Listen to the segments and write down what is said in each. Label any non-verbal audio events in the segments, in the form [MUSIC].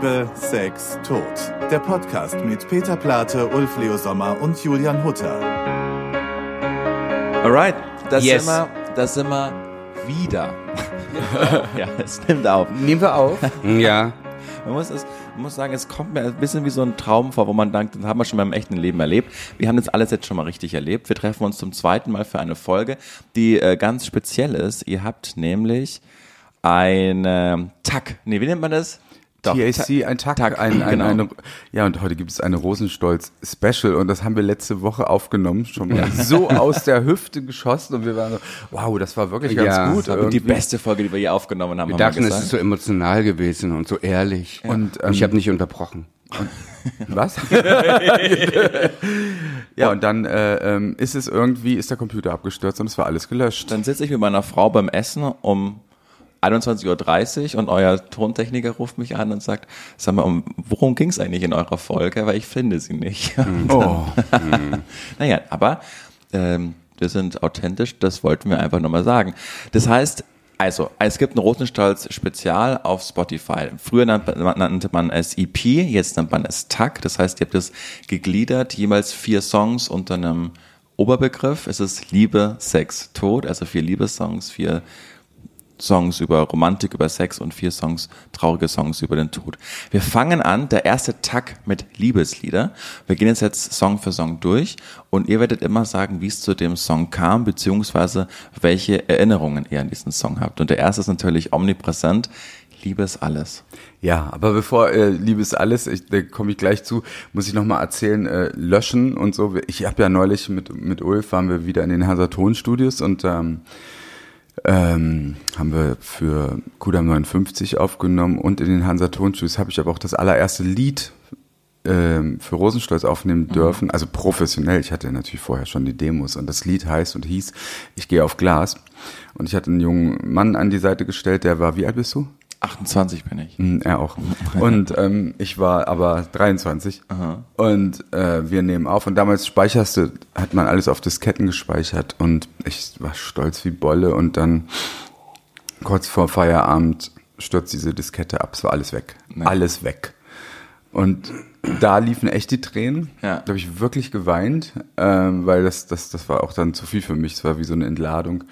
Liebe, Sex, Tod. Der Podcast mit Peter Plate, Ulf Leo Sommer und Julian Hutter. Alright, das Yes. sind wir, das sind wir wieder. [LAUGHS] ja, es nimmt auf. Nehmen wir auf. [LAUGHS] ja. Man muss, es, man muss sagen, es kommt mir ein bisschen wie so ein Traum vor, wo man denkt, das haben wir schon mal im echten Leben erlebt. Wir haben das alles jetzt schon mal richtig erlebt. Wir treffen uns zum zweiten Mal für eine Folge, die äh, ganz speziell ist. Ihr habt nämlich eine Tag. Nee, wie nennt man das? Doch, TAC, ein Tag, Tag, ein, ein, genau. eine, ja, und heute gibt es eine Rosenstolz-Special und das haben wir letzte Woche aufgenommen, schon mal so aus der Hüfte geschossen und wir waren so, wow, das war wirklich ganz Ja, gut. Das war die beste Folge, die wir je aufgenommen haben. Wir haben wir dachten, es gesagt. ist so emotional gewesen und so ehrlich. Und, Und ich ähm, habe nicht unterbrochen. [LAUGHS] Was? ja, und dann äh, ähm, ist es irgendwie, ist der Computer abgestürzt und es war alles gelöscht. Dann sitze ich mit meiner Frau beim Essen um 21.30 Uhr und euer Tontechniker ruft mich an und sagt, sag mal, um, worum ging es eigentlich in eurer Folge? Weil ich finde sie nicht. [LAUGHS] Und Oh, [LAUGHS] naja, aber ähm, wir sind authentisch, das wollten wir einfach nochmal sagen. Das heißt, also, es gibt ein Rosenstolz Spezial auf Spotify. Früher nannte man, nannte man es EP, jetzt nennt man es TAG. Das heißt, ihr habt es gegliedert, jeweils vier Songs unter einem Oberbegriff. Es ist Liebe, Sex, Tod, also vier Liebessongs, vier Songs über Romantik, über Sex und vier Songs, traurige Songs über den Tod. Wir fangen an, der erste Tag mit Liebeslieder. Wir gehen jetzt, jetzt Song für Song durch und ihr werdet immer sagen, wie es zu dem Song kam, beziehungsweise welche Erinnerungen ihr an diesen Song habt. Und der erste ist natürlich omnipräsent. Liebe ist alles. Ja, aber bevor äh, Liebes alles, ich, da komme ich gleich zu, muss ich nochmal erzählen, äh, löschen und so. Ich habe ja neulich mit, mit Ulf, waren wir wieder in den Hansa Tonstudios und ähm, ähm, haben wir für Kudam 59 aufgenommen und in den Hansa Tonstudios habe ich aber auch das allererste Lied ähm, für Rosenstolz aufnehmen dürfen, also professionell. Ich hatte natürlich vorher schon die Demos und das Lied heißt und hieß Ich gehe auf Glas. Und ich hatte einen jungen Mann an die Seite gestellt, der war, wie alt bist du? 28 bin ich. Mm, Er auch. Und ähm, ich war aber 23. Und äh, wir nehmen auf. Und damals speicherst du, hat man alles auf Disketten gespeichert. Und ich war stolz wie Bolle. Und dann kurz vor Feierabend stürzt diese Diskette ab. Es war alles weg. Nee. Alles weg. Und da liefen echt die Tränen. Ja. Da habe ich wirklich geweint, ähm, weil das, das, das war auch dann zu viel für mich. Es war wie so eine Entladung.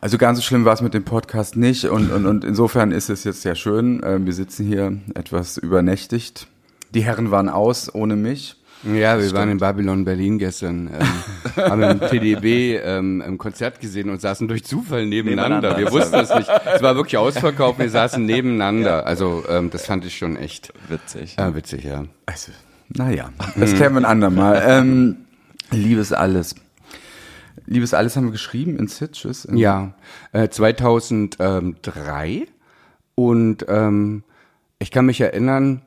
Also ganz so schlimm war es mit dem Podcast nicht. Und, und, und insofern ist es jetzt sehr schön. Ähm, wir sitzen hier etwas übernächtigt. Die Herren waren aus ohne mich. Ja, wir waren in Babylon Berlin gestern, ähm, [LAUGHS] haben im TDB ähm, ein Konzert gesehen und saßen durch Zufall nebeneinander. Nebeneinander. Wir wussten es nicht. [LAUGHS] Es war wirklich ausverkauft, wir saßen nebeneinander. Also ähm, das fand ich schon echt Witzig. äh, witzig, ja. Also, naja, das klären wir ein andermal. Ähm, Liebes alles. Liebes alles haben wir geschrieben in Sitges. In Ja, äh, 2003 und ähm, ich kann mich erinnern,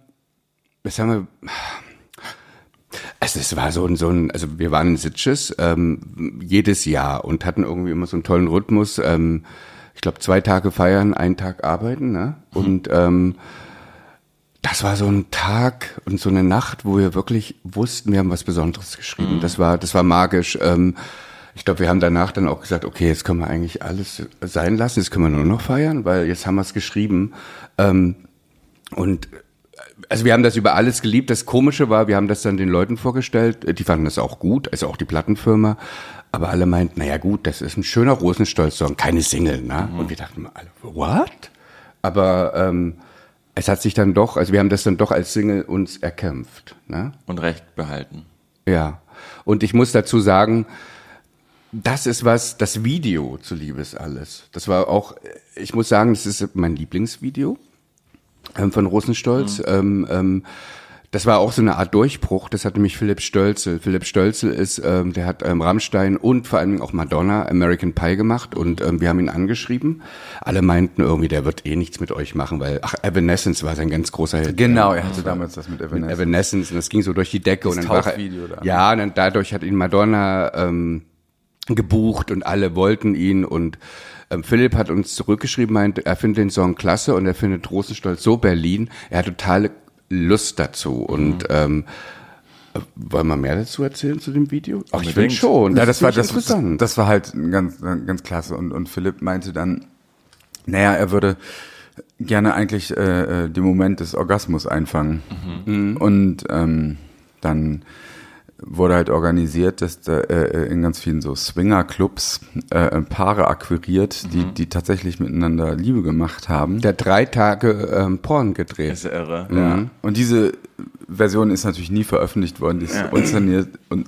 das haben wir, also es war so ein, so ein, also wir waren in Sitges ähm, jedes Jahr und hatten irgendwie immer so einen tollen Rhythmus. Ähm, ich glaube zwei Tage feiern, einen Tag arbeiten, ne? Und ähm, das war so ein Tag und so eine Nacht, wo wir wirklich wussten, wir haben was Besonderes geschrieben. Das war, das war magisch. Ähm, ich glaube, wir haben danach dann auch gesagt, okay, jetzt können wir eigentlich alles sein lassen, jetzt können wir nur noch feiern, weil jetzt haben wir es geschrieben. Ähm, und also wir haben das über alles geliebt. Das Komische war, wir haben das dann den Leuten vorgestellt, die fanden das auch gut, also auch die Plattenfirma. Aber alle meinten, naja gut, das ist ein schöner Rosenstolz-Song, keine Single, ne? Und wir dachten alle, what? Aber ähm, es hat sich dann doch, also wir haben das dann doch als Single uns erkämpft, ne? Und Recht behalten. Ja. Und ich muss dazu sagen, das ist was, das Video zu Liebes alles. Das war auch, ich muss sagen, das ist mein Lieblingsvideo ähm, von Rosenstolz. Ähm, ähm, das war auch so eine Art Durchbruch. Das hatte mich Philipp Stölzel. Philipp Stölzel ist, ähm, der hat ähm, Rammstein und vor allem auch Madonna American Pie gemacht und ähm, wir haben ihn angeschrieben. Alle meinten irgendwie, der wird eh nichts mit euch machen, weil ach Evanescence war sein ganz großer Hit. Genau, er hatte damals das mit Mit Evanescence. Evanescence und das ging so durch die Decke Das und dann war er, Tauchvideo da. ja, und dann dadurch hat ihn Madonna ähm, gebucht und alle wollten ihn und ähm, Philipp hat uns zurückgeschrieben, meint, er findet den Song klasse und er findet Rosenstolz so Berlin. Er hat totale Lust dazu und ähm, äh, wollen wir mehr dazu erzählen zu dem Video? Ach, ich finde schon. ja, das war das, interessant. das war halt ganz ganz klasse und und Philipp meinte dann, naja, er würde gerne eigentlich äh, äh, den Moment des Orgasmus einfangen. Mhm. Und ähm, dann wurde halt organisiert, dass da, äh, in ganz vielen so Swinger-Clubs äh, Paare akquiriert, die, Mhm. die tatsächlich miteinander Liebe gemacht haben. Der hat drei Tage ähm, Porn gedreht. ist ja irre. Ja. Und diese Version ist natürlich nie veröffentlicht worden, die ist unzerniert und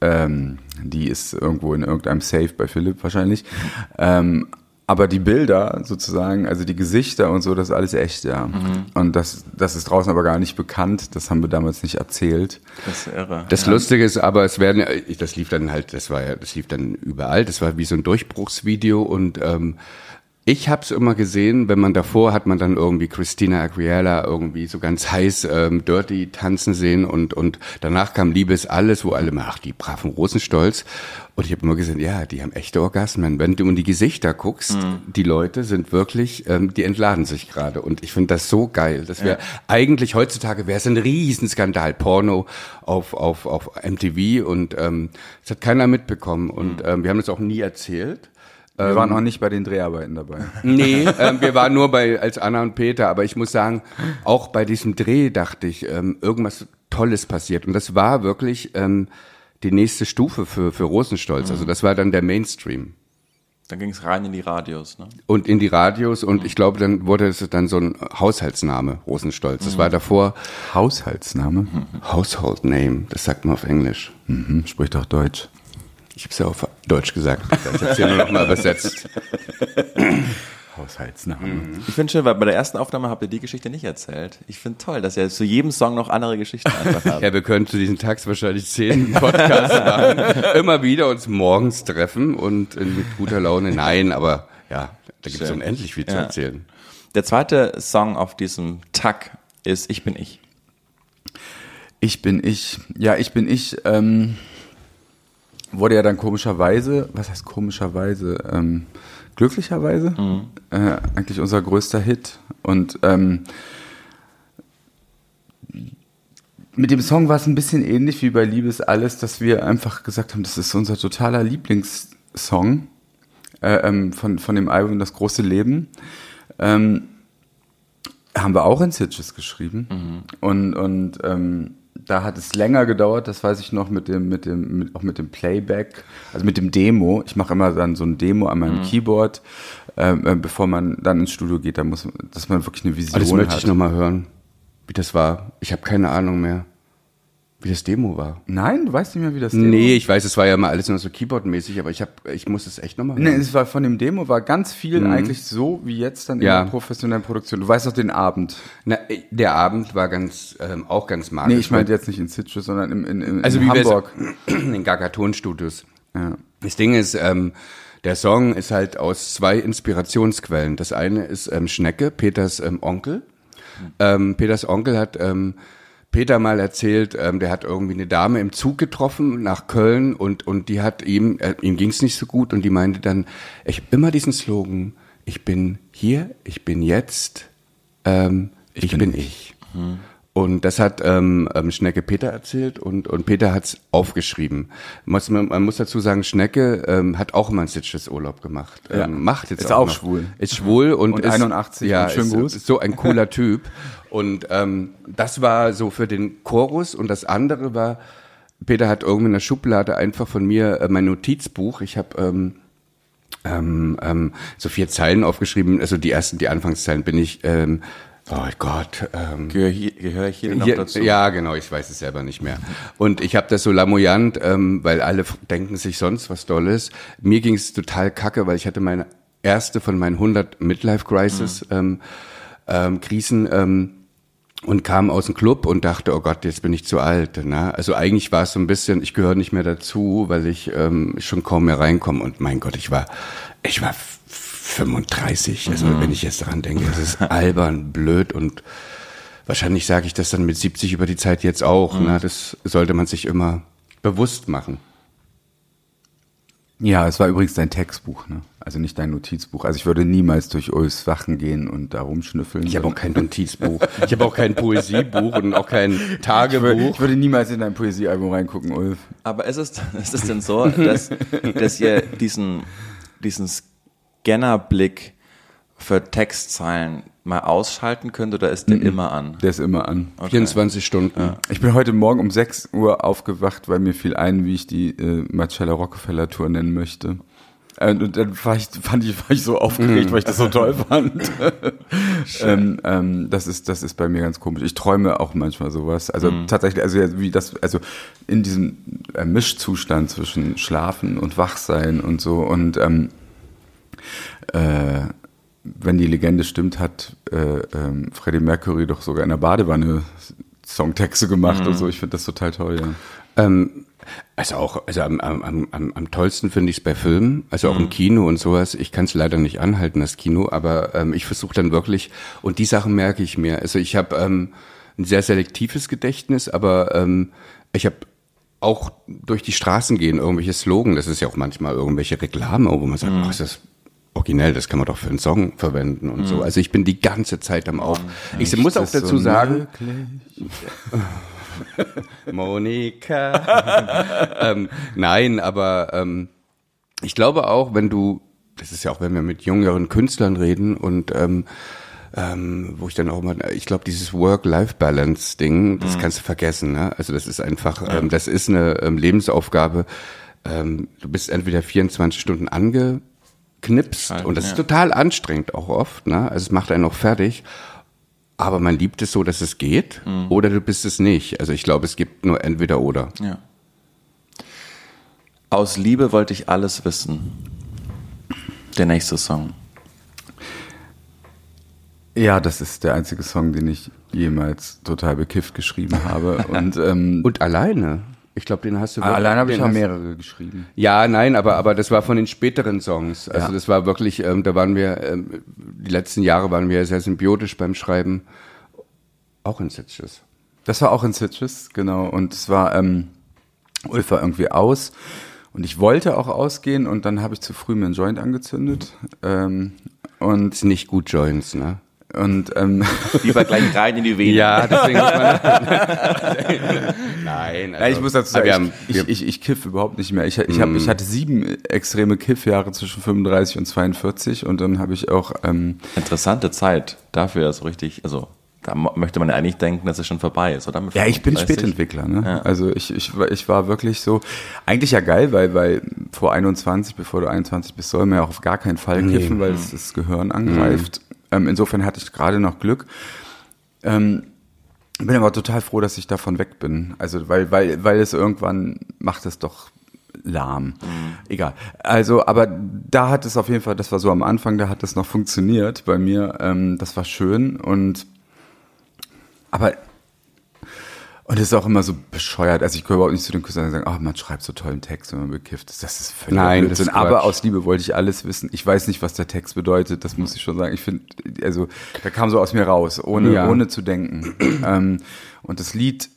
ähm, die ist irgendwo in irgendeinem Safe bei Philipp wahrscheinlich. Ähm, aber die Bilder sozusagen, also die Gesichter und so, das ist alles echt, ja. Und das, das ist draußen aber gar nicht bekannt, das haben wir damals nicht erzählt. Das ist irre. Das Lustige ist aber, es werden, das lief dann halt, das war ja, das lief dann überall, das war wie so ein Durchbruchsvideo und ähm, ich habe es immer gesehen, wenn man davor hat man dann irgendwie Christina Aguilera irgendwie so ganz heiß ähm, Dirty tanzen sehen und und danach kam Liebes alles, wo alle mal, ach die braven Rosenstolz und ich habe immer gesehen, ja, die haben echte Orgasmen. Wenn du in die Gesichter guckst, die Leute sind wirklich, ähm, die entladen sich gerade und ich finde das so geil. Das wäre eigentlich heutzutage wäre es ein Riesenskandal, Porno auf auf auf MTV und ähm, das hat keiner mitbekommen und ähm, wir haben das auch nie erzählt. Wir waren auch nicht bei den Dreharbeiten dabei. Nee, [LAUGHS] ähm, wir waren nur bei als Anna und Peter, aber ich muss sagen, auch bei diesem Dreh dachte ich, ähm, irgendwas Tolles passiert. Und das war wirklich ähm, die nächste Stufe für, für Rosenstolz. Also das war dann der Mainstream. Dann ging es rein in die Radios, ne? Und in die Radios und ich glaube, dann wurde es dann so ein Haushaltsname, Rosenstolz. Das war davor Haushaltsname? Household Name, das sagt man auf Englisch. Mhm, spricht auch Deutsch. Ich habe es ja auf Deutsch gesagt. Ich habe es ja nur noch mal übersetzt. [LAUGHS] Haushaltsname. Ich finde schön, weil bei der ersten Aufnahme habt ihr die Geschichte nicht erzählt. Ich finde toll, dass ihr zu jedem Song noch andere Geschichten [LAUGHS] einfach habt. Ja, wir können zu diesen Tags wahrscheinlich zehn [LAUGHS] Podcasts machen. Immer wieder uns morgens treffen und in mit guter Laune. Nein, aber ja, da gibt es unendlich viel zu Ja. erzählen. Der zweite Song auf diesem Tag ist Ich bin ich. Ich bin ich. Ja, ich bin ich. Ähm, wurde ja dann komischerweise, was heißt komischerweise? Ähm, glücklicherweise äh, eigentlich unser größter Hit. Und ähm, mit dem Song war es ein bisschen ähnlich wie bei Liebes alles, dass wir einfach gesagt haben, das ist unser totaler Lieblingssong äh, ähm, von, von dem Album Das große Leben. Ähm, haben wir auch in Sitges geschrieben. Und, und ähm, da hat es länger gedauert, das weiß ich noch, mit dem, mit dem, mit, auch mit dem Playback, also mit dem Demo. Ich mache immer dann so ein Demo an meinem Keyboard, ähm, äh, bevor man dann ins Studio geht, da muss, dass man wirklich eine Vision Aber das möchte hat. ich nochmal hören, wie das war. Ich habe keine Ahnung mehr, wie das Demo war. Nein, du weißt nicht mehr, wie das Demo Nee, ich weiß, es war ja mal alles nur so Keyboard-mäßig, aber ich, hab, ich muss es echt nochmal hören. Nee, es war von dem Demo war ganz viel eigentlich so wie jetzt dann in Ja. der professionellen Produktion. Du weißt doch den Abend. Na, äh, der Abend war ganz, ähm, auch ganz magisch. Nee, ich meinte jetzt nicht in Sitges, sondern im, in, in, Also in Hamburg. [CLEARS THROAT] in Gagaton-Studios. Ja. Das Ding ist, ähm, der Song ist halt aus zwei Inspirationsquellen. Das eine ist ähm, Schnecke, Peters ähm, Onkel. Ähm, Peters Onkel hat ähm, Peter mal erzählt, ähm, der hat irgendwie eine Dame im Zug getroffen nach Köln und und die hat ihm, äh, ihm ging's nicht so gut und die meinte dann, ich habe immer diesen Slogan, ich bin hier, ich bin jetzt, ähm, ich, bin, ich. Und das hat ähm, ähm, Schnecke Peter erzählt und, und Peter hat's aufgeschrieben. Muss, man, man muss dazu sagen, Schnecke ähm, hat auch mal einen Sitches Urlaub gemacht. Ähm, Ja. Macht jetzt Ist auch, auch schwul. Ist schwul und, Und ist, 81 Ja, und ist, ist so ein cooler Typ. Und ähm, das war so für den Chorus und das andere war, Peter hat irgendwie in der Schublade einfach von mir äh, mein Notizbuch. Ich habe ähm, ähm, ähm, so vier Zeilen aufgeschrieben, also die ersten, die Anfangszeilen bin ich, ähm, oh Gott, ähm, Gehöre hier, gehöre ich hier noch dazu? Ja, genau, ich weiß es selber nicht mehr. Und ich habe das so lamoyant, ähm, weil alle denken sich sonst was Dolles. Mir ging es total kacke, weil ich hatte meine erste von meinen 100 Midlife Crisis ähm, ähm, Krisen ähm, und kam aus dem Club und dachte, oh Gott, jetzt bin ich zu alt. Ne? Also eigentlich war es so ein bisschen, ich gehöre nicht mehr dazu, weil ich ähm, schon kaum mehr reinkomme. Und mein Gott, ich war, ich war 35. Also wenn ich jetzt daran denke, das ist [LAUGHS] albern, blöd und wahrscheinlich sage ich das dann mit 70 über die Zeit jetzt auch. Ne? Das sollte man sich immer bewusst machen. Ja, es war übrigens dein Textbuch, ne? Also nicht dein Notizbuch. Also ich würde niemals durch Ulfs Wachen gehen und da rumschnüffeln. Ich habe auch kein Notizbuch. Ich habe auch kein [LAUGHS] Poesiebuch und auch kein ich würde, Tagebuch. ich würde niemals in dein Poesiealbum reingucken, Ulf. Aber ist es, ist es denn so, [LAUGHS] dass, dass ihr diesen, diesen Scannerblick für Textzeilen mal ausschalten könnt oder ist der immer an? Der ist immer an. 24 Stunden. Ich bin heute Morgen um 6 Uhr aufgewacht, weil mir fiel ein, wie ich die äh, Marcella Rockefeller Tour nennen möchte. Äh, Und dann war ich, fand ich, war ich so aufgeregt, weil ich das so toll fand. [LAUGHS] [LAUGHS] ähm, ähm, das ist, das ist bei mir ganz komisch. Ich träume auch manchmal sowas. Also tatsächlich, also ja, wie das, also in diesem äh, Mischzustand zwischen Schlafen und Wachsein und so und ähm, äh, wenn die Legende stimmt, hat äh, ähm, Freddie Mercury doch sogar in der Badewanne Songtexte gemacht und so. Ich finde das total toll, ja. Ähm, also auch, also am, am, am, am tollsten finde ich es bei Filmen, also auch im Kino und sowas. Ich kann es leider nicht anhalten, das Kino, aber ähm, ich versuche dann wirklich, und die Sachen merke ich mir. Also ich habe ähm, ein sehr selektives Gedächtnis, aber ähm, ich habe auch durch die Straßen gehen irgendwelche Slogan, das ist ja auch manchmal irgendwelche Reklame, wo man sagt, ach, ist das originell, das kann man doch für einen Song verwenden und so. Also ich bin die ganze Zeit am Auf. Ich muss auch dazu so sagen? [LAUGHS] Monika. [LAUGHS] ähm, nein, aber ähm, ich glaube auch, wenn du, das ist ja auch, wenn wir mit jüngeren Künstlern reden und ähm, ähm, wo ich dann auch mal, ich glaube, dieses Work-Life-Balance-Ding, das kannst du vergessen. Ne? Also das ist einfach, ähm, das ist eine ähm, Lebensaufgabe. Ähm, du bist entweder 24 Stunden angeknipst Halt, und das ja. ist total anstrengend auch oft. Ne? Also es macht einen auch fertig. Aber man liebt es so, dass es geht, oder du bist es nicht. Also ich glaube, es gibt nur entweder oder. Ja. Aus Liebe wollte ich alles wissen. Der nächste Song. Ja, das ist der einzige Song, den ich jemals total bekifft geschrieben habe. [LAUGHS] Und, ähm, Und alleine. Ich glaube, den hast du wirklich- allein habe ich hast- mehrere geschrieben. Ja, nein, aber aber das war von den späteren Songs. Also Ja. das war wirklich, ähm, da waren wir ähm, die letzten Jahre waren wir sehr symbiotisch beim Schreiben, auch in Sitches. Das war auch in Citrus, genau. Und es war, ähm, Ulf war irgendwie aus. Und ich wollte auch ausgehen und dann habe ich zu früh mir einen Joint angezündet. Ähm, und, nicht gut Joints, ne? Und ähm, [LAUGHS] Lieber gleich rein in die Vene. Ja, deswegen muss man. [LAUGHS] nein, also, Ja, ich muss dazu sagen, haben, ich, Mhm. ich, ich, ich kiff überhaupt nicht mehr. Ich, ich, hab, ich hatte sieben extreme Kiffjahre zwischen 35 und 42 und dann habe ich auch, ähm, Interessante Zeit dafür, so richtig, also da möchte man ja eigentlich denken, dass es schon vorbei ist, oder? Mit ja, ich bin 35? Spätentwickler. Ne? Ja. Also ich, ich, war- ich war wirklich so, eigentlich ja geil, weil, weil vor 21, bevor du 21 bist, soll man ja auch auf gar keinen Fall kiffen, weil es das Gehirn angreift. Ähm, insofern hatte ich gerade noch Glück. Ähm, bin aber total froh, dass ich davon weg bin. Also, weil, weil, weil es irgendwann macht es doch lahm. Egal. Also, aber da hat es auf jeden Fall, das war so am Anfang, da hat es noch funktioniert bei mir. Ähm, das war schön und aber und es ist auch immer so bescheuert. Also ich gehöre überhaupt nicht zu den Künstlern, die sagen, ach, man schreibt so tollen Text, wenn man bekifft ist. Das ist völlig Nein, das Blödsinn. ist Aber aus Liebe wollte ich alles wissen. Ich weiß nicht, was der Text bedeutet. Das muss ich schon sagen. Ich finde, also da kam so aus mir raus, ohne, Ja. ohne zu denken. [CLEARS THROAT] ähm, und das Lied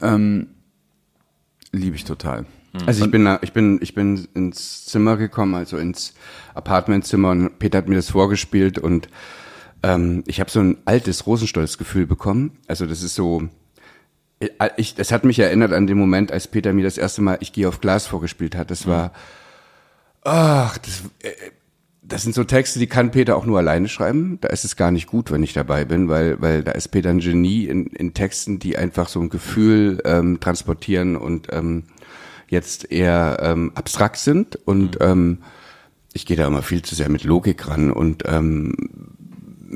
ähm, liebe ich total. also ich bin, ich bin, ich bin ins Zimmer gekommen, also ins Apartmentzimmer und Peter hat mir das vorgespielt und ähm, ich habe so ein altes Rosenstolz-Gefühl bekommen. Also das ist so, ich, das hat mich erinnert an den Moment, als Peter mir das erste Mal Ich gehe auf Glas vorgespielt hat. Das war, ach, das, äh, das sind so Texte, die kann Peter auch nur alleine schreiben. Da ist es gar nicht gut, wenn ich dabei bin, weil, weil da ist Peter ein Genie in, in Texten, die einfach so ein Gefühl ähm, transportieren und ähm, jetzt eher ähm, abstrakt sind. Und ähm, ich gehe da immer viel zu sehr mit Logik ran und ähm,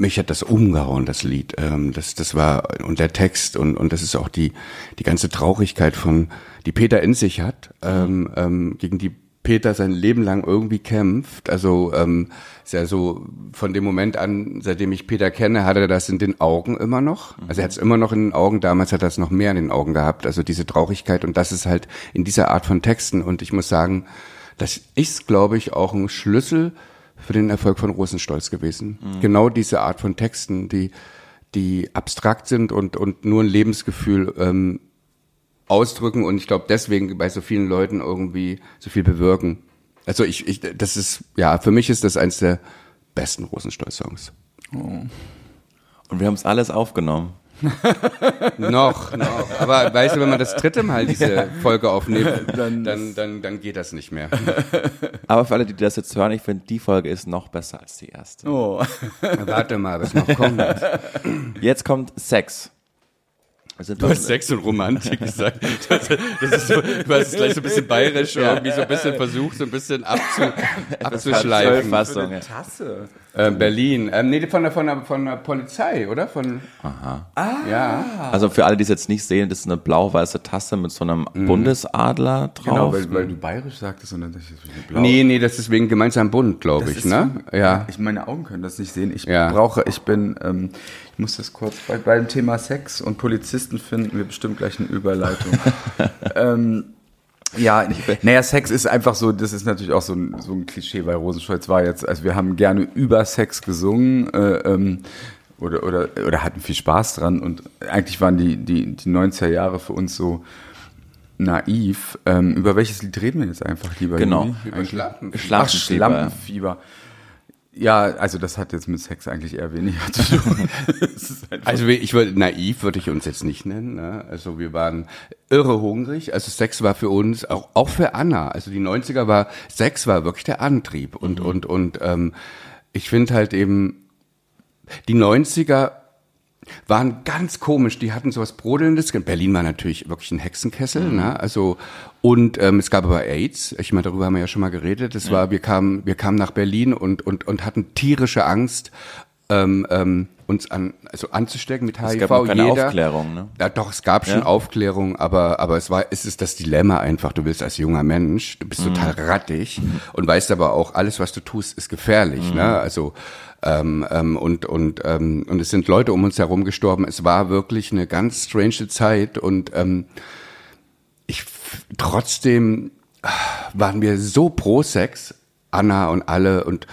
mich hat das umgehauen, das Lied. Ähm, das, das war, und der Text und, und das ist auch die, die ganze Traurigkeit von, die Peter in sich hat, ähm, ähm, gegen die Peter sein Leben lang irgendwie kämpft. Also ähm, ist ja so von dem Moment an, seitdem ich Peter kenne, hat er das in den Augen immer noch. Also er hat es immer noch in den Augen. Damals hat er es noch mehr in den Augen gehabt. Also diese Traurigkeit und das ist halt in dieser Art von Texten. Und ich muss sagen, das ist, glaube ich, auch ein Schlüssel für den Erfolg von Rosenstolz gewesen. Genau diese Art von Texten, die, die abstrakt sind und, und nur ein Lebensgefühl ähm, ausdrücken und ich glaube deswegen bei so vielen Leuten irgendwie so viel bewirken. Also ich, ich das ist, ja, für mich ist das eins der besten Rosenstolz-Songs. Und wir haben es alles aufgenommen. [LAUGHS] noch, noch. Aber weißt du, wenn man das dritte Mal diese Folge aufnimmt, [LAUGHS] dann, dann, dann, dann geht das nicht mehr. [LAUGHS] Aber für alle, die das jetzt hören, ich finde, die Folge ist noch besser als die erste. Oh. Warte mal, was noch kommt. Jetzt kommt Sex. Sind Du hast Sex und Romantik gesagt. Das, das ist so, du hast es gleich so ein bisschen bayerisch irgendwie so ein bisschen versucht, so ein bisschen abzu, abzuschleifen. Fassung. ja. Tasse. Äh, Berlin. Ähm, nee, von der, von, der, von der Polizei, oder? Von, Aha. ja. Also für alle, die es jetzt nicht sehen, das ist eine blau-weiße Tasse mit so einem Bundesadler drauf. Genau, weil, weil du bayerisch sagtest und dann dachte ich, das ist blau. Nee, nee, das ist wegen gemeinsam Bund, glaube Das ich, ist ne? so- Ja. Ich, meine Augen können das nicht sehen. Ich Ja. brauche, ich bin, ähm, ich muss das kurz, bei, beim Thema Sex und Polizisten finden wir bestimmt gleich eine Überleitung. [LAUGHS] ähm, ja, naja, Sex ist einfach so, das ist natürlich auch so ein, so ein Klischee, weil Rosenstolz war jetzt, also wir haben gerne über Sex gesungen, äh, ähm, oder, oder, oder hatten viel Spaß dran und eigentlich waren die, die, die 90er Jahre für uns so naiv. Ähm, über welches Lied reden wir jetzt einfach lieber? Genau. Juli? Über Schlappen. Ach, Schlampenfieber. Ja, also das hat jetzt mit Sex eigentlich eher weniger zu tun. [LAUGHS] Also ich würde naiv würde ich uns jetzt nicht nennen. Ne? Also wir waren irre hungrig. Also Sex war für uns auch auch für Anna. Also die 90er war Sex war wirklich der Antrieb und und und ähm, ich finde halt eben die 90er waren ganz komisch. Die hatten sowas Brodelndes. Berlin war natürlich wirklich ein Hexenkessel. Ne? Also und ähm, es gab aber AIDS. Ich meine, darüber haben wir ja schon mal geredet. Das war, wir kamen, wir kamen nach Berlin und und und hatten tierische Angst, ähm, ähm, uns an also anzustecken mit HIV. Es gab keine Jeder, Aufklärung, ne? Ja, doch, es gab schon Ja? Aufklärung, aber aber es war, es ist das Dilemma einfach. Du willst als junger Mensch, du Mhm. bist total rattig und weißt aber auch, alles, was du tust, ist gefährlich. Mhm. Ne? Also ähm, ähm, und und ähm, und es sind Leute um uns herum gestorben. Es war wirklich eine ganz strange Zeit und ähm, ich trotzdem ah, waren wir so pro Sex, Anna und alle und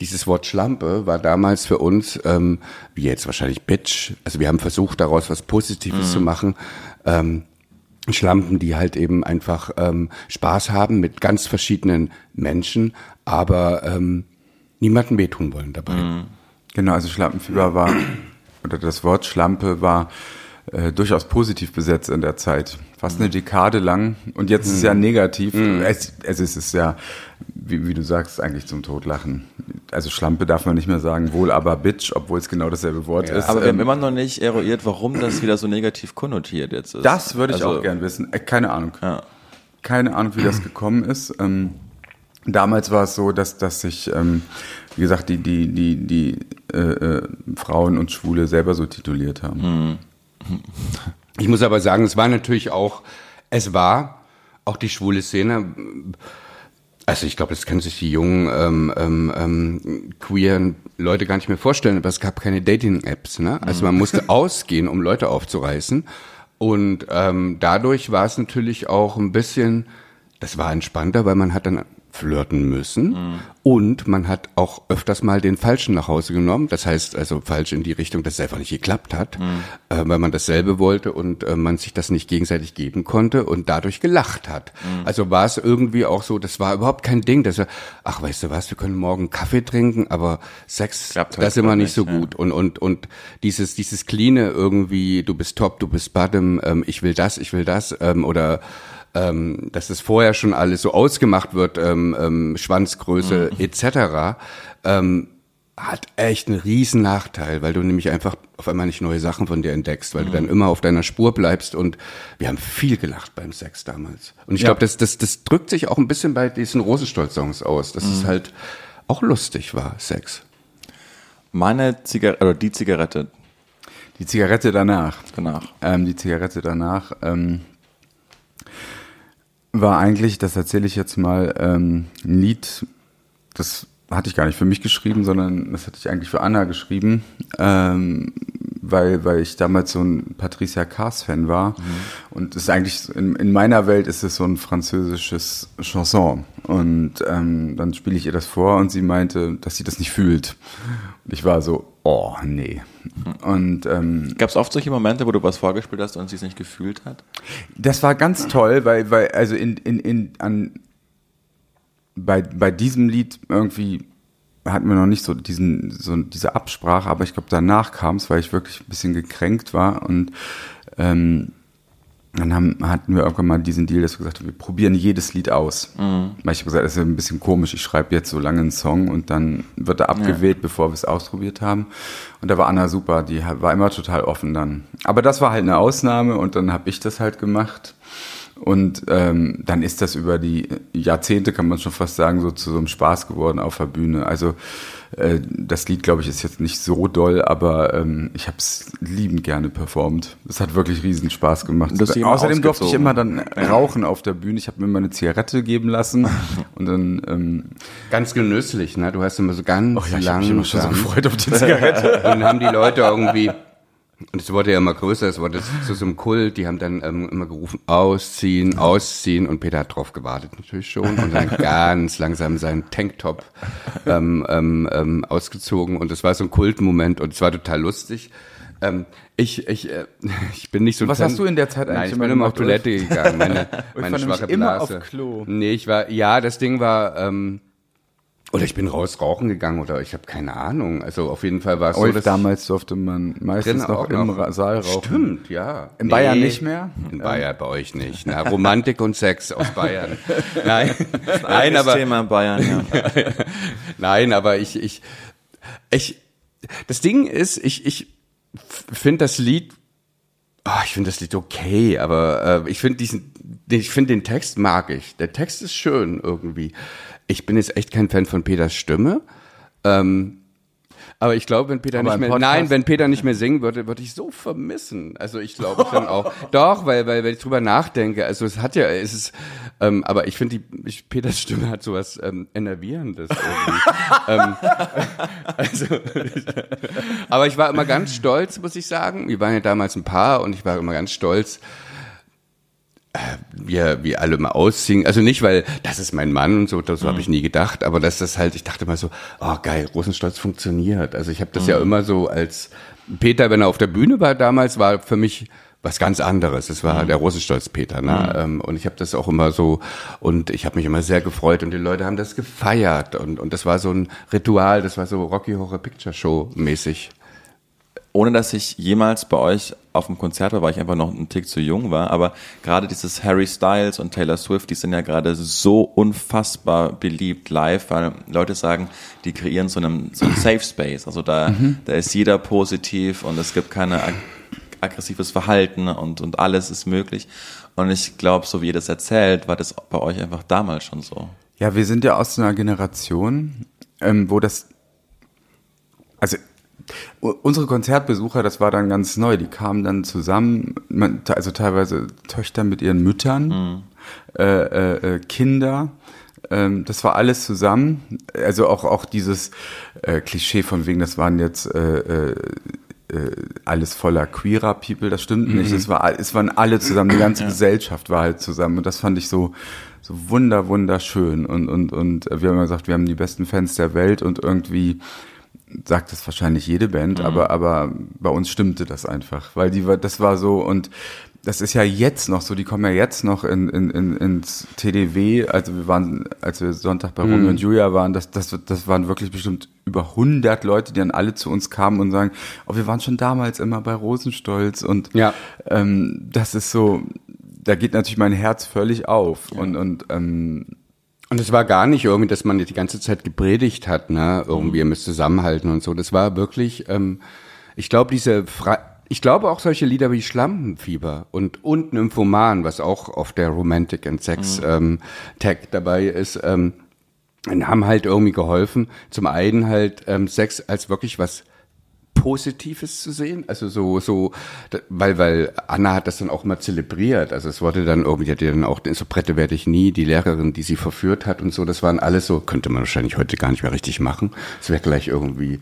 dieses Wort Schlampe war damals für uns, ähm, wie jetzt wahrscheinlich Bitch, also wir haben versucht daraus was Positives zu machen. Ähm, Schlampen, die halt eben einfach ähm, Spaß haben mit ganz verschiedenen Menschen, aber ähm, niemanden wehtun wollen dabei. genau, also Schlampenfieber war, oder das Wort Schlampe war äh, durchaus positiv besetzt in der Zeit. Fast eine Dekade lang. Und jetzt ist es ja negativ. Es, es ist es ja, wie, wie du sagst, eigentlich zum Totlachen. Also Schlampe darf man nicht mehr sagen, wohl aber Bitch, obwohl es genau dasselbe Wort ist. Aber wir haben Ähm, immer noch nicht eruiert, warum das wieder so negativ konnotiert jetzt ist. Das würde ich Also, auch gern wissen. Äh, keine Ahnung. Ja. Keine Ahnung, wie das gekommen ist. Ähm, damals war es so, dass, dass sich, ähm, wie gesagt, die, die, die, die äh, äh, Frauen und Schwule selber so tituliert haben. Ich muss aber sagen, es war natürlich auch, es war auch die schwule Szene. Also ich glaube, das können sich die jungen ähm, ähm, ähm, queeren Leute gar nicht mehr vorstellen, aber es gab keine Dating-Apps. Ne? Also man musste [LAUGHS] ausgehen, um Leute aufzureißen. Und ähm, dadurch war es natürlich auch ein bisschen, das war entspannter, weil man hat dann flirten müssen und man hat auch öfters mal den Falschen nach Hause genommen. Das heißt also falsch in die Richtung, dass es einfach nicht geklappt hat, äh, weil man dasselbe wollte und äh, man sich das nicht gegenseitig geben konnte und dadurch gelacht hat. Also war es irgendwie auch so, das war überhaupt kein Ding, dass wir, ach weißt du was, wir können morgen Kaffee trinken, aber Sex, Klappt das ist immer nicht so ja. gut. Und, und, und dieses, dieses Cleane irgendwie, du bist top, du bist bottom, ähm, ich will das, ich will das, ähm, oder ähm, dass es vorher schon alles so ausgemacht wird, ähm, ähm, Schwanzgröße etc., ähm, hat echt einen riesen Nachteil, weil du nämlich einfach auf einmal nicht neue Sachen von dir entdeckst, weil du dann immer auf deiner Spur bleibst und wir haben viel gelacht beim Sex damals. Und ich Ja. glaube, das, das, das drückt sich auch ein bisschen bei diesen Rosenstolz-Songs aus, dass es halt auch lustig war, Sex. Meine Zigarette, oder die Zigarette Die Zigarette danach. danach. Ähm, die Zigarette danach ähm, war eigentlich, das erzähle ich jetzt mal, ähm, ein Lied, das hatte ich gar nicht für mich geschrieben, sondern das hatte ich eigentlich für Anna geschrieben, ähm, weil, weil ich damals so ein Patricia Kaas-Fan war. Und es ist eigentlich, in, in meiner Welt ist es so ein französisches Chanson. Und ähm, dann spiele ich ihr das vor und sie meinte, dass sie das nicht fühlt. Und ich war so, oh, nee. Und ähm, Gab es oft solche Momente, wo du was vorgespielt hast und sie es nicht gefühlt hat? das war ganz toll, weil, weil also in, in, in, an, bei, bei diesem Lied irgendwie hatten wir noch nicht so diesen, so diese Absprache, aber ich glaube, danach kam es, weil ich wirklich ein bisschen gekränkt war und ähm, dann haben, hatten wir irgendwann mal diesen Deal, dass wir gesagt haben, wir probieren jedes Lied aus. Mhm. Weil ich habe gesagt, das ist ein bisschen komisch, ich schreibe jetzt so lange einen Song und dann wird er abgewählt, ja. bevor wir es ausprobiert haben. Und da war Anna super, die war immer total offen dann. Aber das war halt eine Ausnahme und dann habe ich das halt gemacht. Und ähm, dann ist das über die Jahrzehnte, kann man schon fast sagen, so zu so einem Spaß geworden auf der Bühne. Also äh, das Lied, glaube ich, ist jetzt nicht so doll, aber ähm, ich habe es liebend gerne performt. Es hat wirklich riesen Spaß gemacht. Außerdem durfte ich immer dann rauchen auf der Bühne. Ich habe mir immer eine Zigarette geben lassen [LAUGHS] und dann ähm, ganz genüsslich. Ne? Du hast immer so ganz oh ja, ich lang. Ich immer schon so gefreut auf die Zigarette. und [LAUGHS] dann haben die Leute irgendwie und es wurde ja immer größer, es wurde zu so einem Kult, die haben dann ähm, immer gerufen, ausziehen, ausziehen und Peter hat drauf gewartet natürlich schon und dann [LAUGHS] ganz langsam seinen Tanktop ähm, ähm, ähm, ausgezogen und es war so ein Kultmoment und es war total lustig. Ähm, ich, ich, äh, [LAUGHS] ich bin nicht so. Was hast du in der Zeit eigentlich? Nein, ich bin immer auf Toilette gegangen. Meine, [LAUGHS] meine schwache Blase. Immer auf Klo. Nee, ich war, ja, das Ding war, ähm, oder ich bin raus rauchen gegangen oder ich habe keine Ahnung. Also auf jeden Fall war es so, dass damals durfte man meistens noch im noch. Saal rauchen. Stimmt, ja. In nee, Bayern nicht mehr? In Bayern bei euch nicht. Na, Romantik und Sex aus Bayern. [LAUGHS] Nein, nein, aber Thema in Bayern. Ja. [LAUGHS] nein, aber ich, ich, ich. Das Ding ist, ich, ich finde das Lied Oh, ich finde das Lied okay, aber äh, ich finde diesen, ich finde den Text mag ich. Der Text ist schön irgendwie. Ich bin jetzt echt kein Fan von Peters Stimme. Ähm, aber ich glaube, wenn Peter aber nicht mehr, nein, wenn Peter nicht mehr singen würde, würde ich so vermissen. Also ich glaube [LAUGHS] dann auch, doch, weil, weil, weil ich drüber nachdenke. Also es hat ja, es ist, ähm, aber ich finde die, ich, Peters Stimme hat sowas ähm, enervierendes irgendwie. [LAUGHS] ähm, also, aber ich war immer ganz stolz, muss ich sagen. Wir waren ja damals ein Paar und ich war immer ganz stolz, wir, wir alle mal ausziehen. Also nicht, weil das ist mein Mann und so, das mhm. habe ich nie gedacht, aber dass das halt, ich dachte mal so, oh geil, Rosenstolz funktioniert. Also ich habe das mhm. ja immer so als Peter, wenn er auf der Bühne war damals, war für mich was ganz anderes. Es war mhm. der Rosenstolz Peter, ne? Mhm. Ähm, und ich habe das auch immer so und ich habe mich immer sehr gefreut und die Leute haben das gefeiert und und das war so ein Ritual, das war so Rocky Horror Picture Show mäßig ohne dass ich jemals bei euch auf dem Konzert war, weil ich einfach noch einen Tick zu jung war, aber gerade dieses Harry Styles und Taylor Swift, die sind ja gerade so unfassbar beliebt live, weil Leute sagen, die kreieren so einen, so einen Safe Space. Also da, mhm. da ist jeder positiv und es gibt keine ag aggressives Verhalten und, und alles ist möglich. Und ich glaube, so wie ihr das erzählt, war das bei euch einfach damals schon so. Ja, wir sind ja aus einer Generation, ähm, wo das, also Unsere Konzertbesucher, das war dann ganz neu, die kamen dann zusammen, also teilweise Töchter mit ihren Müttern, mhm. äh, äh, äh, Kinder, ähm, das war alles zusammen. Also auch, auch dieses äh, Klischee von wegen, das waren jetzt äh, äh, alles voller queerer People, das stimmt mhm. nicht. Es, war, es waren alle zusammen, die ganze ja. Gesellschaft war halt zusammen. Und das fand ich so, so wunder, wunderschön. Und, und, und wir haben immer gesagt, wir haben die besten Fans der Welt und irgendwie sagt das wahrscheinlich jede Band, mhm. aber, aber bei uns stimmte das einfach, weil die war, das war so und das ist ja jetzt noch so, die kommen ja jetzt noch in, in, in, ins TDW, also wir waren, als wir Sonntag bei mhm. Romeo und Julia waren, das, das, das waren wirklich bestimmt über 100 Leute, die dann alle zu uns kamen und sagen, oh, wir waren schon damals immer bei Rosenstolz und ja. ähm, das ist so, da geht natürlich mein Herz völlig auf ja. und, und ähm, und es war gar nicht irgendwie, dass man die ganze Zeit gepredigt hat, ne? Irgendwie, ihr müsst zusammenhalten und so. Das war wirklich, ähm, ich glaube, diese Fre ich glaube auch solche Lieder wie Schlampenfieber und, und Nymphoman, was auch auf der Romantic and Sex mhm. ähm, Tag dabei ist, ähm, haben halt irgendwie geholfen. Zum einen halt ähm, Sex als wirklich was Positives zu sehen. Also so, so, weil, weil Anna hat das dann auch mal zelebriert. Also es wurde dann irgendwie, hat dann auch, so Brette werde ich nie, die Lehrerin, die sie verführt hat und so, das waren alles so, könnte man wahrscheinlich heute gar nicht mehr richtig machen. Es wäre gleich irgendwie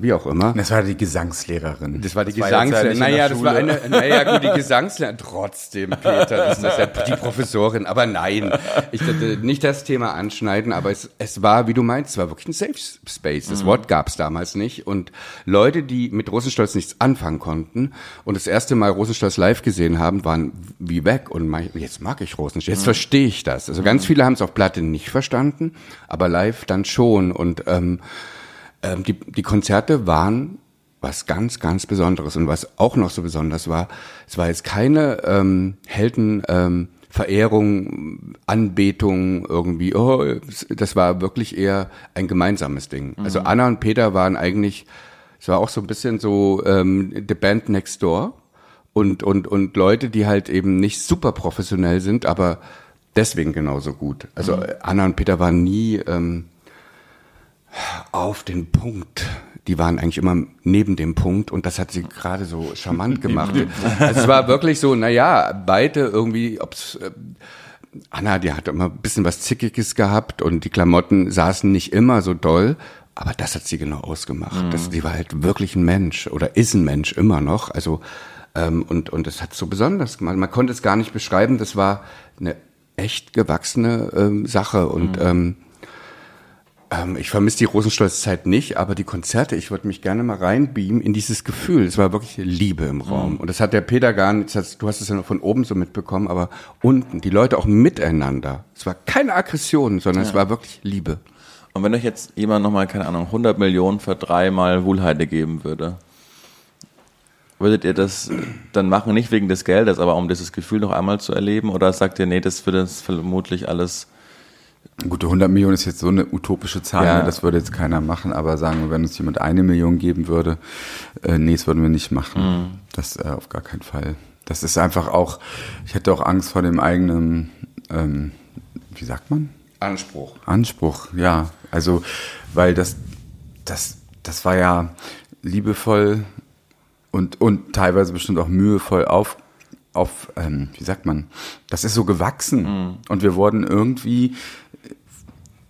wie auch immer. Das war die Gesangslehrerin. Das war die Gesangslehrerin. naja, das war eine, naja, [LAUGHS] gut, die Gesangslehrerin. Trotzdem, Peter, das ist ja die Professorin. Aber nein, ich wollte nicht das Thema anschneiden, aber es, es war, wie du meinst, es war wirklich ein Safe Space. Das Wort gab es damals nicht. Und Leute, die mit Rosenstolz nichts anfangen konnten und das erste Mal Rosenstolz live gesehen haben, waren wie weg. Und mein, jetzt mag ich Rosenstolz, jetzt verstehe ich das. Also ganz viele haben es auf Platte nicht verstanden, aber live dann schon. Und ähm, ähm, die, die Konzerte waren was ganz, ganz Besonderes. Und was auch noch so besonders war, es war jetzt keine ähm, Helden. Ähm, Verehrung, Anbetung irgendwie, oh, das war wirklich eher ein gemeinsames Ding. Also Anna und Peter waren eigentlich, es war auch so ein bisschen so ähm, the band next door und und und Leute, die halt eben nicht super professionell sind, aber deswegen genauso gut. Also Anna und Peter waren nie ähm, auf den Punkt. Die waren eigentlich immer neben dem Punkt und das hat sie gerade so charmant gemacht. [LAUGHS] also es war wirklich so, naja, beide irgendwie, ob's äh, Anna, die hat immer ein bisschen was Zickiges gehabt und die Klamotten saßen nicht immer so doll, aber das hat sie genau ausgemacht. Das, die war halt wirklich ein Mensch oder ist ein Mensch immer noch. Also ähm, und und das hat so besonders gemacht. Man konnte es gar nicht beschreiben. Das war eine echt gewachsene ähm, Sache und ähm, ähm, ich vermisse die Rosenstolz-Zeit nicht, aber die Konzerte, ich würde mich gerne mal reinbeamen in dieses Gefühl. Es war wirklich Liebe im Raum. Und das hat der Peter gar nicht, du hast es ja nur von oben so mitbekommen, aber unten, die Leute auch miteinander. Es war keine Aggression, sondern es war wirklich Liebe. Und wenn euch jetzt jemand nochmal, keine Ahnung, 100 Millionen für dreimal Wohlheide geben würde, würdet ihr das dann machen, nicht wegen des Geldes, aber um dieses Gefühl noch einmal zu erleben? Oder sagt ihr, nee, das würde es vermutlich alles Gute 100 Millionen ist jetzt so eine utopische Zahl, Ja. ne? das würde jetzt keiner machen, aber sagen wir, wenn uns jemand eine Million geben würde, äh, nee, das würden wir nicht machen. Das äh, auf gar keinen Fall. Das ist einfach auch, ich hätte auch Angst vor dem eigenen, ähm, wie sagt man? Anspruch. Anspruch, ja. Also, weil das, das, das war ja liebevoll und, und teilweise bestimmt auch mühevoll auf, auf ähm, wie sagt man, das ist so gewachsen. Und wir wurden irgendwie,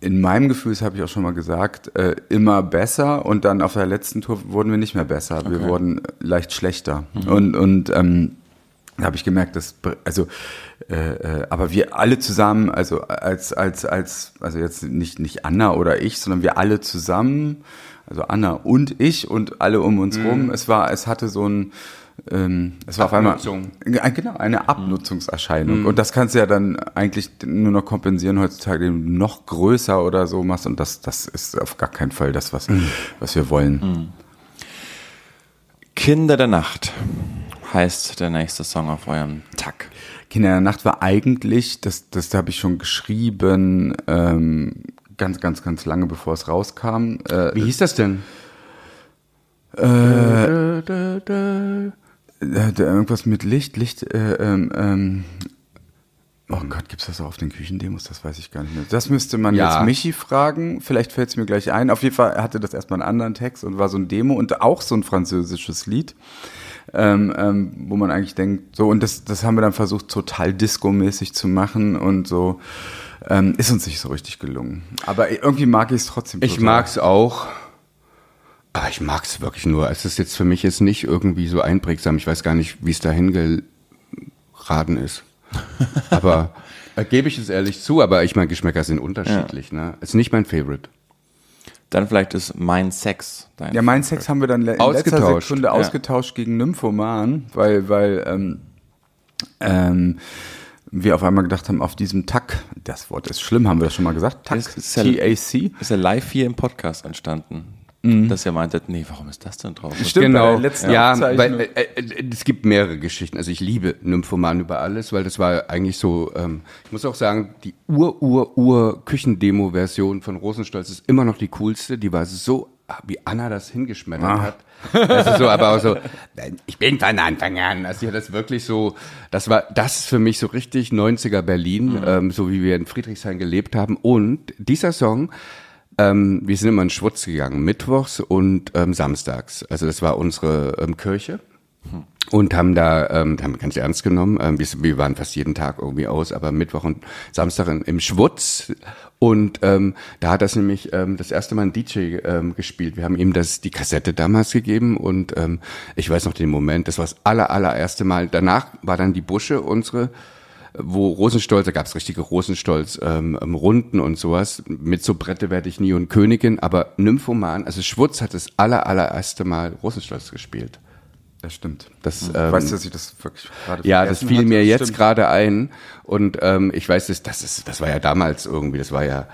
in meinem Gefühl, das habe ich auch schon mal gesagt, äh, immer besser und dann auf der letzten Tour wurden wir nicht mehr besser. Wir wurden leicht schlechter. Und, und ähm, da habe ich gemerkt, dass also äh, äh, aber wir alle zusammen, also als als als also jetzt nicht nicht Anna oder ich, sondern wir alle zusammen, also Anna und ich und alle um uns rum. Es war es hatte so ein ähm, es war auf einmal Abnutzung. Ja, genau eine Abnutzungserscheinung und das kannst du ja dann eigentlich nur noch kompensieren heutzutage, indem du noch größer oder so machst und das das ist auf gar keinen Fall das was was wir wollen. Kinder der Nacht heißt der nächste Song auf eurem Tag. Kinder der Nacht war eigentlich, das, das habe ich schon geschrieben, ähm, ganz, ganz, ganz lange bevor es rauskam. Äh, Wie hieß das denn? äh, da irgendwas mit Licht, Licht, äh, ähm, ähm, oh Gott, gibt's das auch auf den Küchendemos? Das weiß ich gar nicht mehr. Das müsste man Ja. jetzt Michi fragen. Vielleicht fällt es mir gleich ein. Auf jeden Fall hatte das erstmal einen anderen Text und war so ein Demo und auch so ein französisches Lied. Ähm, ähm, wo man eigentlich denkt, so, und das, das haben wir dann versucht, total disco-mäßig zu machen und so, ähm, ist uns nicht so richtig gelungen. Aber irgendwie mag ich es trotzdem. Ich total. mag's auch. Aber ich mag's wirklich nur. Es ist jetzt für mich jetzt nicht irgendwie so einprägsam. Ich weiß gar nicht, wie es dahin geraten ist. [LAUGHS] Aber äh, gebe ich es ehrlich zu, aber ich meine, Geschmäcker sind unterschiedlich. Ne? Ist nicht mein Favorite. Dann vielleicht ist Mein Sex dein Ja, mein Sex haben wir dann in letzter Ausgetauscht. Sekunde Ja. ausgetauscht gegen Nymphoman, weil, weil ähm, ähm, wir auf einmal gedacht haben, auf diesem Tack, das Wort ist schlimm, haben wir das schon mal gesagt? Tack, ja- T-A-C. Ist ja live hier im Podcast entstanden. Dass ihr meintet, nee, warum ist das denn drauf? Stimmt, bei genau. der letzten ja, weil äh, äh, es gibt mehrere Geschichten. Also ich liebe Nymphoman über alles, weil das war eigentlich so. Ähm, ich muss auch sagen, die Ur Ur Ur Küchendemo-Version von Rosenstolz ist immer noch die coolste. Die war so, wie Anna das hingeschmettert Ah. hat. Das ist so, aber auch so. [LAUGHS] Ich bin von Anfang an. Also sie hat das wirklich so. Das war das ist für mich so richtig 90er Berlin, ähm, so wie wir in Friedrichshain gelebt haben. Und dieser Song. Ähm, wir sind immer in Schwutz gegangen, mittwochs und ähm, samstags. Also das war unsere ähm, Kirche. und haben da ähm, haben ganz ernst genommen. Ähm, wir, wir waren fast jeden Tag irgendwie aus, aber Mittwoch und Samstag in, im Schwutz. Und ähm, da hat das nämlich ähm, das erste Mal ein DJ ähm, gespielt. Wir haben ihm das die Kassette damals gegeben und ähm, ich weiß noch den Moment. Das war das aller allererste Mal. Danach war dann die Busche unsere wo Rosenstolz, da gab's richtige Rosenstolz ähm, ähm, Runden und sowas. Mit so Brette werde ich nie und Königin, aber Nymphoman, also Schwutz hat das aller allererste Mal Rosenstolz gespielt. Das stimmt. Das, ähm, ähm, weißt du, dass ich das wirklich gerade Ja, das fiel hatte? mir jetzt Stimmt. gerade ein und ähm, ich weiß, das, das ist, das war ja damals irgendwie, das war ja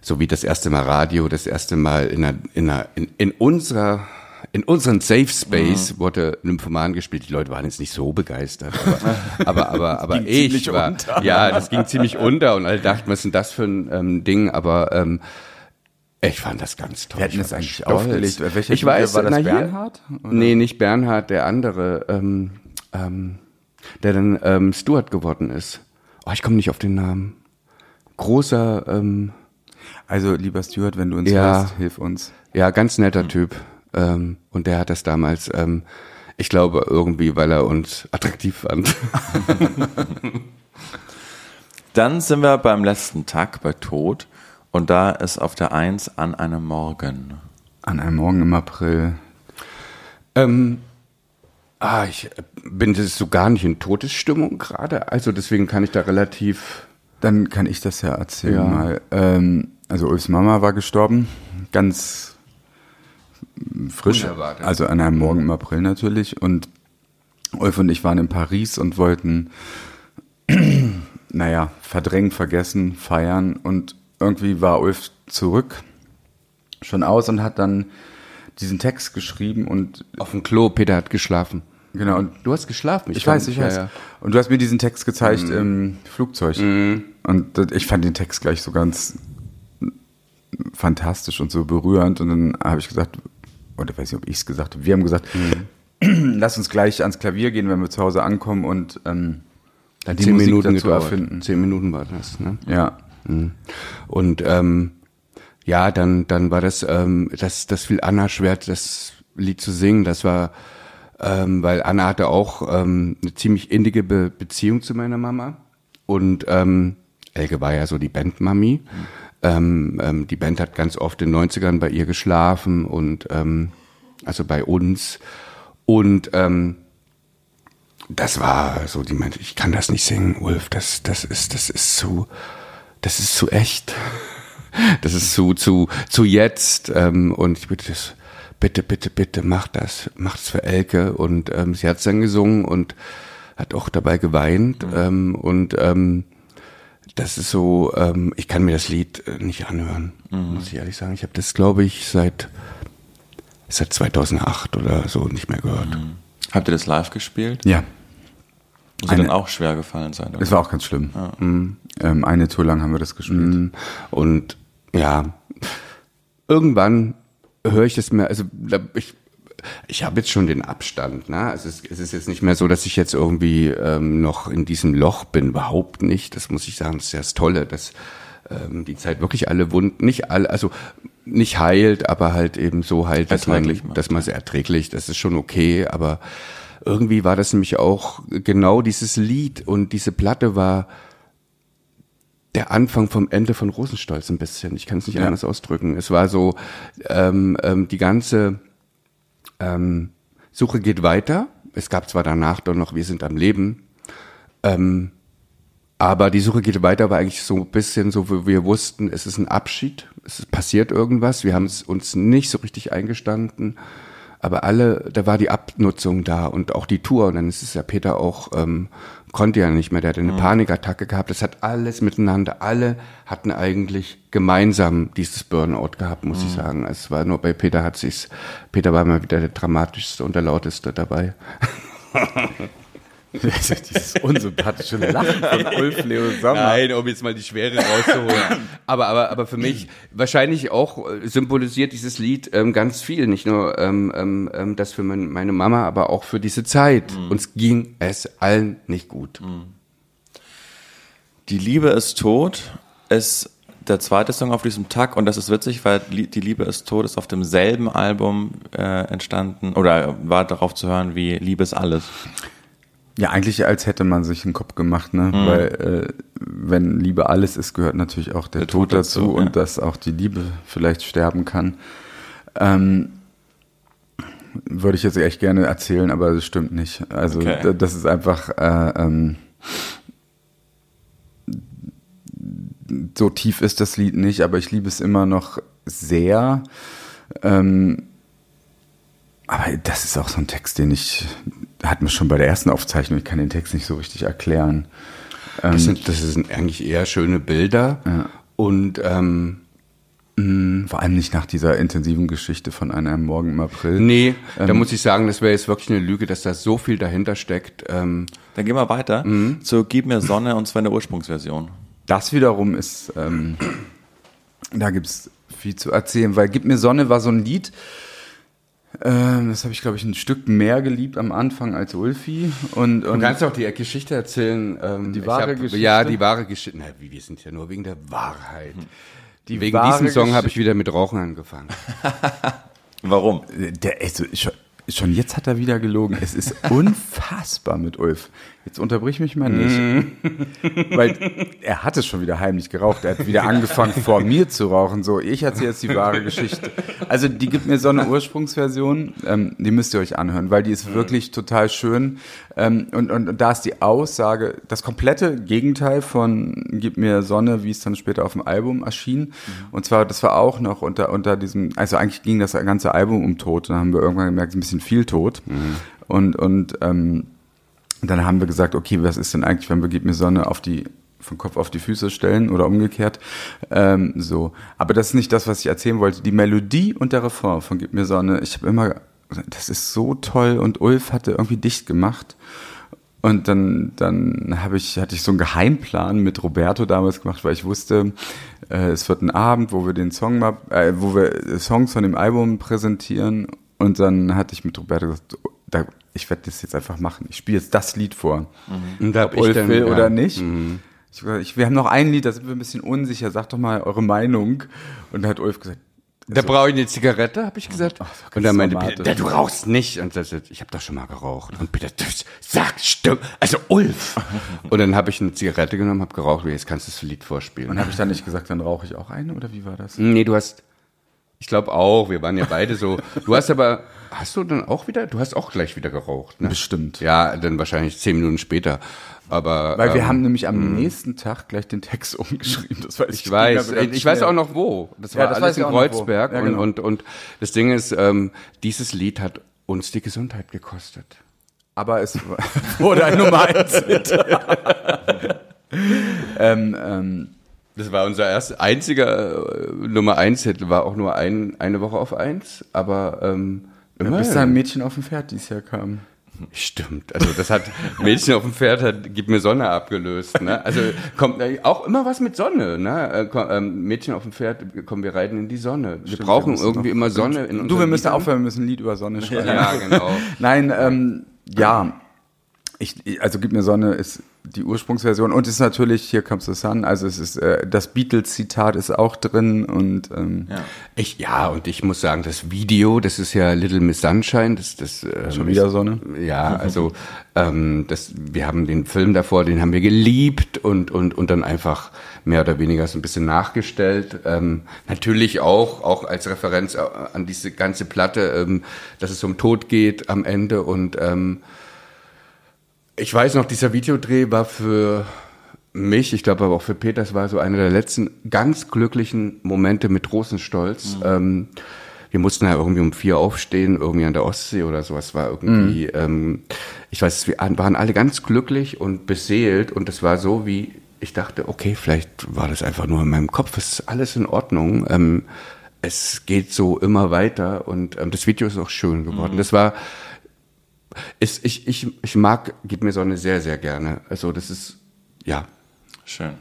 so wie das erste Mal Radio, das erste Mal in einer, in, einer, in, in unserer in unseren Safe Space wurde Nymphoman gespielt. Die Leute waren jetzt nicht so begeistert, aber [LAUGHS] aber aber, aber ging ich war unter. ja, das ging ziemlich unter und alle dachten, was ist denn das für ein ähm, Ding? Aber ähm, ich fand das ganz toll. Wer hat denn Ich das eigentlich stolz. aufgelegt? Welcher ich weiß, war das na Bernhard? Oder? Nee, nicht Bernhard, der andere, ähm, ähm, der dann ähm, Stuart geworden ist. Oh, ich komme nicht auf den Namen. Großer, ähm, Also, lieber Stuart, wenn du uns Ja. hörst, hilf uns. ja, ganz netter Typ. Ähm, und der hat das damals, ähm, ich glaube, irgendwie, weil er uns attraktiv fand. [LAUGHS] Dann sind wir beim letzten Tag bei Tod und da ist auf der Eins an einem Morgen. An einem Morgen im April. ähm, ah, ich bin das so gar nicht in Todesstimmung gerade. Also deswegen kann ich da relativ. Dann kann ich das ja erzählen Ja. mal. Ähm, also Ulfs Mama war gestorben, ganz frisch. Unerwartet. Also an einem Morgen im April natürlich. Und Ulf und ich waren in Paris und wollten, [CLEARS THROAT] naja, verdrängen, vergessen, feiern. Und irgendwie war Ulf zurück, schon aus und hat dann diesen Text geschrieben und Auf dem Klo, Peter hat geschlafen. genau und Du hast geschlafen. Ich weiß, ich ja, weiß. Ja. Und du hast mir diesen Text gezeigt im Flugzeug. Und das- ich fand den Text gleich so ganz fantastisch und so berührend. Und dann habe ich gesagt, oder weiß nicht, ob ich es gesagt habe, wir haben gesagt, [CLEARS THROAT] lass uns gleich ans Klavier gehen, wenn wir zu Hause ankommen und ähm, Hat die zehn Musik Minuten dazu gedauert. erfinden. Zehn Minuten war das, ne? Ja. Und ähm, ja, dann dann war das ähm, das das fiel Anna schwer, das Lied zu singen. Das war ähm, weil Anna hatte auch ähm, eine ziemlich innige Be Beziehung zu meiner Mama und ähm, Elke war ja so die Bandmami. Ähm, ähm, die Band hat ganz oft in den 90ern bei ihr geschlafen und ähm, also bei uns und ähm, das war so, die meinte, ich kann das nicht singen, Ulf, das, das ist, das ist zu, das ist zu echt. [LAUGHS] Das ist zu, zu, zu jetzt. Ähm, und ich bitte das, bitte, bitte, bitte, mach das, mach das für Elke. Und ähm, sie hat dann gesungen und hat auch dabei geweint. Ähm, und ähm, das ist so, ähm, ich kann mir das Lied äh, nicht anhören, muss ich ehrlich sagen. Ich habe das, glaube ich, seit seit 2008 oder so nicht mehr gehört. Habt ihr das live gespielt? Ja. Muss ja dann Eine- auch schwer gefallen sein. oder? Es war auch ganz schlimm. Ähm, eine Tour lang haben wir das gespielt. Und ja, irgendwann höre ich das mehr, also ich, ich habe jetzt schon den Abstand. Ne? Es, ist, es ist jetzt nicht mehr so, dass ich jetzt irgendwie ähm, noch in diesem Loch bin, überhaupt nicht. Das muss ich sagen, das ist ja das Tolle, dass ähm, die Zeit wirklich alle Wunden, nicht alle, also nicht heilt, aber halt eben so heilt, dass man, macht, dass man es erträglich, das ist schon okay, aber irgendwie war das nämlich auch genau dieses Lied und diese Platte war der Anfang vom Ende von Rosenstolz ein bisschen. Ich kann es nicht Ja. anders ausdrücken. Es war so, ähm, ähm, die ganze ähm, Suche geht weiter. Es gab zwar danach doch noch Wir sind am Leben, ähm, aber die Suche geht weiter war eigentlich so ein bisschen so, wo wir wussten, es ist ein Abschied, es passiert irgendwas. Wir haben es uns nicht so richtig eingestanden, aber alle, da war die Abnutzung da und auch die Tour. Und dann ist es ja Peter auch, ähm, konnte ja nicht mehr, der hatte eine Panikattacke gehabt. Das hat alles miteinander, alle hatten eigentlich gemeinsam dieses Burnout gehabt, muss ich sagen. Es war nur bei Peter hat sich's, Peter war mal wieder der dramatischste und der lauteste dabei. [LAUGHS] [LAUGHS] Dieses unsympathische Lachen von [LAUGHS] Ulf Leo Sommer. um jetzt mal die Schwere rauszuholen. aber, aber, aber für mich wahrscheinlich auch äh, symbolisiert dieses Lied ähm, ganz viel. Nicht nur ähm, ähm, ähm, das für mein, meine Mama, aber auch für diese Zeit. Uns ging es allen nicht gut. Die Liebe ist tot ist der zweite Song auf diesem Tag und das ist witzig, weil Die Liebe ist tot ist auf demselben Album äh, entstanden oder war darauf zu hören wie Liebe ist alles. Ja, eigentlich als hätte man sich einen Kopf gemacht, ne? Mhm. Weil äh, wenn Liebe alles ist, gehört natürlich auch der, Der Tod, Tod dazu, dazu, und ja. dass auch die Liebe vielleicht sterben kann. Ähm, würde ich jetzt echt gerne erzählen, aber das stimmt nicht. Also Okay. das ist einfach äh, ähm, so tief ist das Lied nicht, aber ich liebe es immer noch sehr. Ähm, aber das ist auch so ein Text, den ich, hat mir schon bei der ersten Aufzeichnung, ich kann den Text nicht so richtig erklären. Das sind, das sind eigentlich eher schöne Bilder. Und ähm, Vor allem nicht nach dieser intensiven Geschichte von einem Morgen im April. nee, da muss ich sagen, das wäre jetzt wirklich eine Lüge, dass da so viel dahinter steckt. Ähm, Dann gehen wir weiter zu Gib mir Sonne und zwar in der Ursprungsversion. Das wiederum ist, ähm, da gibt's viel zu erzählen, weil Gib mir Sonne war so ein Lied, ähm, das habe ich, glaube ich, ein Stück mehr geliebt am Anfang als Ulfi. Und, Du und kannst auch die Geschichte erzählen. Ähm, Die wahre hab, Geschichte? Ja, die wahre Geschichte. Na, wie, wir sind ja nur wegen der Wahrheit. die Wegen diesem Song habe ich wieder mit Rauchen angefangen. [LAUGHS] Warum? Der, also, schon, schon jetzt hat er wieder gelogen. Es ist [LAUGHS] unfassbar mit Ulf. Jetzt unterbrich mich mal nicht. Weil er hat es schon wieder heimlich geraucht. Er hat wieder angefangen, vor mir zu rauchen. So, ich erzähle jetzt die wahre Geschichte. Also, die gibt mir so eine Ursprungsversion. Ähm, die müsst ihr euch anhören, weil die ist wirklich total schön. Ähm, und, und, und da ist die Aussage, das komplette Gegenteil von Gib mir Sonne, wie es dann später auf dem Album erschien. Und zwar, das war auch noch unter, unter diesem, also eigentlich ging das ganze Album um Tod. Dann haben wir irgendwann gemerkt, es ist ein bisschen viel Tod. Und, und ähm, dann haben wir gesagt, okay, was ist denn eigentlich, wenn wir Gib mir Sonne auf die von Kopf auf die Füße stellen oder umgekehrt. Ähm, so. Aber das ist nicht das, was ich erzählen wollte. Die Melodie und der Refrain von Gib mir Sonne, ich habe immer, das ist so toll und Ulf hatte irgendwie dicht gemacht. Und dann, dann habe ich, hatte ich so einen Geheimplan mit Roberto damals gemacht, weil ich wusste, äh, es wird ein Abend, wo wir den Song mal, äh, wo wir Songs von dem Album präsentieren. Und dann hatte ich mit Roberto gesagt, da, ich werde das jetzt einfach machen. Ich spiele jetzt das Lied vor. Und da hab Ob Ulf dann- will ja. oder nicht. Ich, hab gesagt, ich, wir haben noch ein Lied, da sind wir ein bisschen unsicher. Sag doch mal eure Meinung. Und da hat Ulf gesagt, Da brauche ich eine Zigarette, habe ich gesagt. und dann meinte. Peter, du rauchst nicht. Und das, ich habe doch schon mal geraucht. Und Peter, das sag stimmt. Also Ulf. [LAUGHS] und dann habe ich eine Zigarette genommen, habe geraucht. Jetzt kannst du das Lied vorspielen. und habe ich dann nicht gesagt, dann rauche ich auch eine oder wie war das? nee, du hast, ich glaube auch, wir waren ja beide so. Du hast aber, hast du dann auch wieder, du hast auch gleich wieder geraucht, ne? Bestimmt. Ja, dann wahrscheinlich zehn Minuten später. Aber Weil wir ähm, haben nämlich am nächsten Tag gleich den Text [LAUGHS] umgeschrieben. Das weiß Ich weiß, ich weiß auch noch wo. Das war Ja, das alles ich in. Kreuzberg. Ja, genau. und, und, und das Ding ist, ähm, dieses Lied hat uns die Gesundheit gekostet. Aber es [LAUGHS] wurde ein Nummer 1 Hit. [LAUGHS] ähm, ähm, Das war unser erst einziger äh, Nummer eins Hit, war auch nur ein, eine Woche auf eins, aber ähm, immer. bis da ein Mädchen auf dem Pferd dieses Jahr kam. Stimmt, also das hat Mädchen auf dem Pferd hat Gib mir Sonne abgelöst. Ne? Also kommt äh, auch immer was mit Sonne. Ne? Äh, komm, ähm, Mädchen auf dem Pferd, kommen wir reiten in die Sonne. Wir Stimmt, brauchen wir irgendwie immer Sonne in Du, wir müssen Liedern. aufhören, wir müssen ein Lied über Sonne [LAUGHS] schreiben. Ja, genau. [LAUGHS] Nein, ähm, ja. Ich, also Gib mir Sonne ist die Ursprungsversion und ist natürlich Here Comes the Sun. Also es ist äh, das Beatles-Zitat ist auch drin und ähm, Ich, ja, und ich muss sagen, das Video, das ist ja Little Miss Sunshine, das, das ähm, Schon wieder Sonne? Ja, also ähm, das, wir haben den Film davor, den haben wir geliebt und und und dann einfach mehr oder weniger so ein bisschen nachgestellt. Ähm, natürlich auch auch als Referenz an diese ganze Platte, ähm, dass es um Tod geht am Ende und ähm, ich weiß noch, dieser Videodreh war für mich, ich glaube aber auch für Peter, es war so einer der letzten ganz glücklichen Momente mit Rosenstolz. Ähm, wir mussten ja irgendwie um vier aufstehen, irgendwie an der Ostsee oder sowas war irgendwie, ähm, ich weiß, wir waren alle ganz glücklich und beseelt und es war so wie, ich dachte, okay, vielleicht war das einfach nur in meinem Kopf, es ist alles in Ordnung. Ähm, es geht so immer weiter und ähm, das Video ist auch schön geworden. Das war, ist, ich, ich, ich mag Gib mir Sonne sehr, sehr gerne. Also das ist, ja. Schön.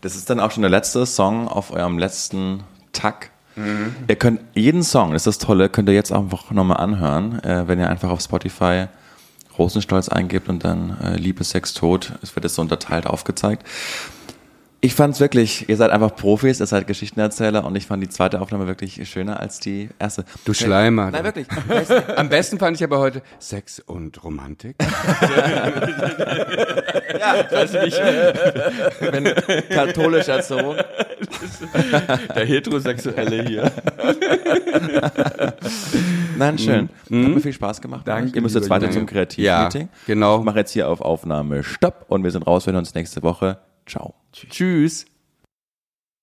Das ist dann auch schon der letzte Song auf eurem letzten Tag. Ihr könnt jeden Song, das ist das Tolle, könnt ihr jetzt einfach nochmal anhören, äh, wenn ihr einfach auf Spotify Rosenstolz eingebt und dann äh, Liebe, Sex, Tod, es wird jetzt so unterteilt aufgezeigt. Ich fand's wirklich, ihr seid einfach Profis, ihr seid Geschichtenerzähler und ich fand die zweite Aufnahme wirklich schöner als die erste. Du Schleimer. Nein, wirklich. Am besten fand ich aber heute Sex und Romantik. [LAUGHS] Weiß nicht, wenn katholisch erzogen. Der Heterosexuelle hier. Nein, schön. Hat mir viel Spaß gemacht. Danke, Ihr müsst jetzt weiter zum Kreativmeeting. Ja, genau. Ich mache jetzt hier auf Aufnahme Stopp und wir sind raus. Wir hören uns nächste Woche. Ciao. Tschüss.